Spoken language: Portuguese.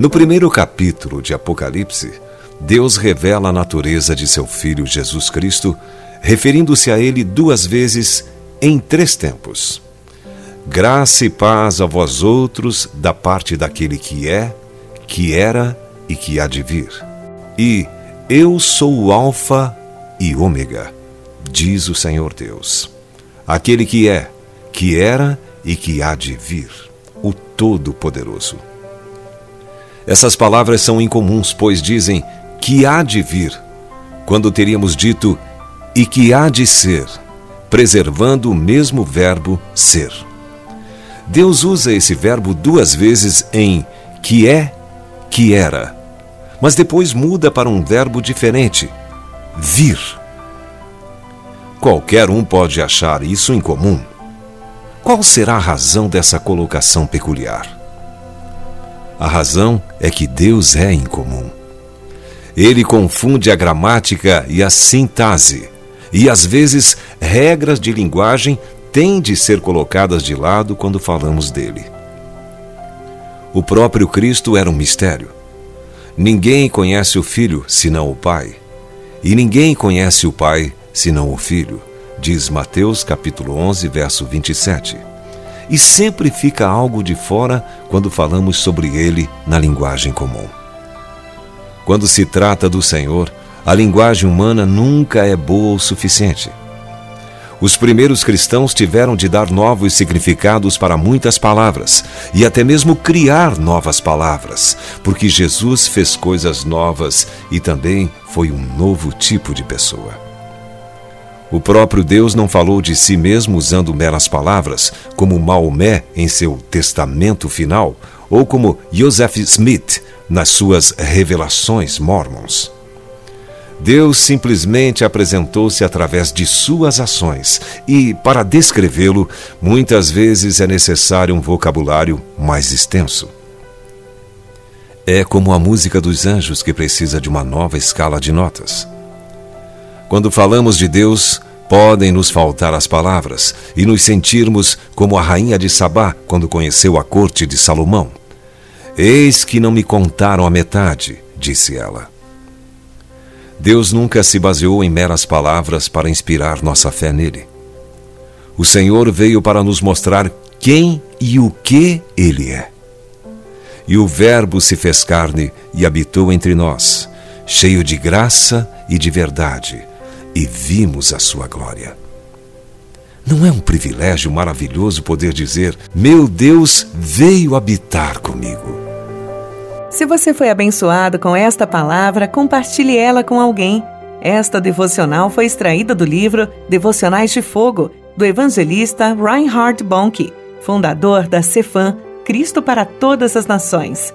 No primeiro capítulo de Apocalipse, Deus revela a natureza de seu Filho Jesus Cristo, referindo-se a ele duas vezes em três tempos. Graça e paz a vós outros da parte daquele que é, que era e que há de vir. E eu sou o Alfa e Ômega, diz o Senhor Deus, aquele que é, que era e que há de vir, o Todo-Poderoso. Essas palavras são incomuns, pois dizem que há de vir, quando teríamos dito e que há de ser, preservando o mesmo verbo ser. Deus usa esse verbo duas vezes em que é, que era, mas depois muda para um verbo diferente, vir. Qualquer um pode achar isso incomum. Qual será a razão dessa colocação peculiar? A razão é que Deus é incomum. Ele confunde a gramática e a sintase, e às vezes regras de linguagem têm de ser colocadas de lado quando falamos dele. O próprio Cristo era um mistério. Ninguém conhece o Filho senão o Pai, e ninguém conhece o Pai senão o Filho, diz Mateus capítulo 11, verso 27 e sempre fica algo de fora quando falamos sobre ele na linguagem comum. Quando se trata do Senhor, a linguagem humana nunca é boa o suficiente. Os primeiros cristãos tiveram de dar novos significados para muitas palavras e até mesmo criar novas palavras, porque Jesus fez coisas novas e também foi um novo tipo de pessoa. O próprio Deus não falou de si mesmo usando meras palavras, como Maomé em seu testamento final, ou como Joseph Smith nas suas revelações mormons. Deus simplesmente apresentou-se através de suas ações, e, para descrevê-lo, muitas vezes é necessário um vocabulário mais extenso. É como a música dos anjos que precisa de uma nova escala de notas. Quando falamos de Deus, podem nos faltar as palavras e nos sentirmos como a rainha de Sabá quando conheceu a corte de Salomão. Eis que não me contaram a metade, disse ela. Deus nunca se baseou em meras palavras para inspirar nossa fé nele. O Senhor veio para nos mostrar quem e o que Ele é. E o Verbo se fez carne e habitou entre nós, cheio de graça e de verdade e vimos a sua glória. Não é um privilégio maravilhoso poder dizer: Meu Deus veio habitar comigo? Se você foi abençoado com esta palavra, compartilhe ela com alguém. Esta devocional foi extraída do livro Devocionais de Fogo, do evangelista Reinhard Bonnke, fundador da Cefam Cristo para Todas as Nações.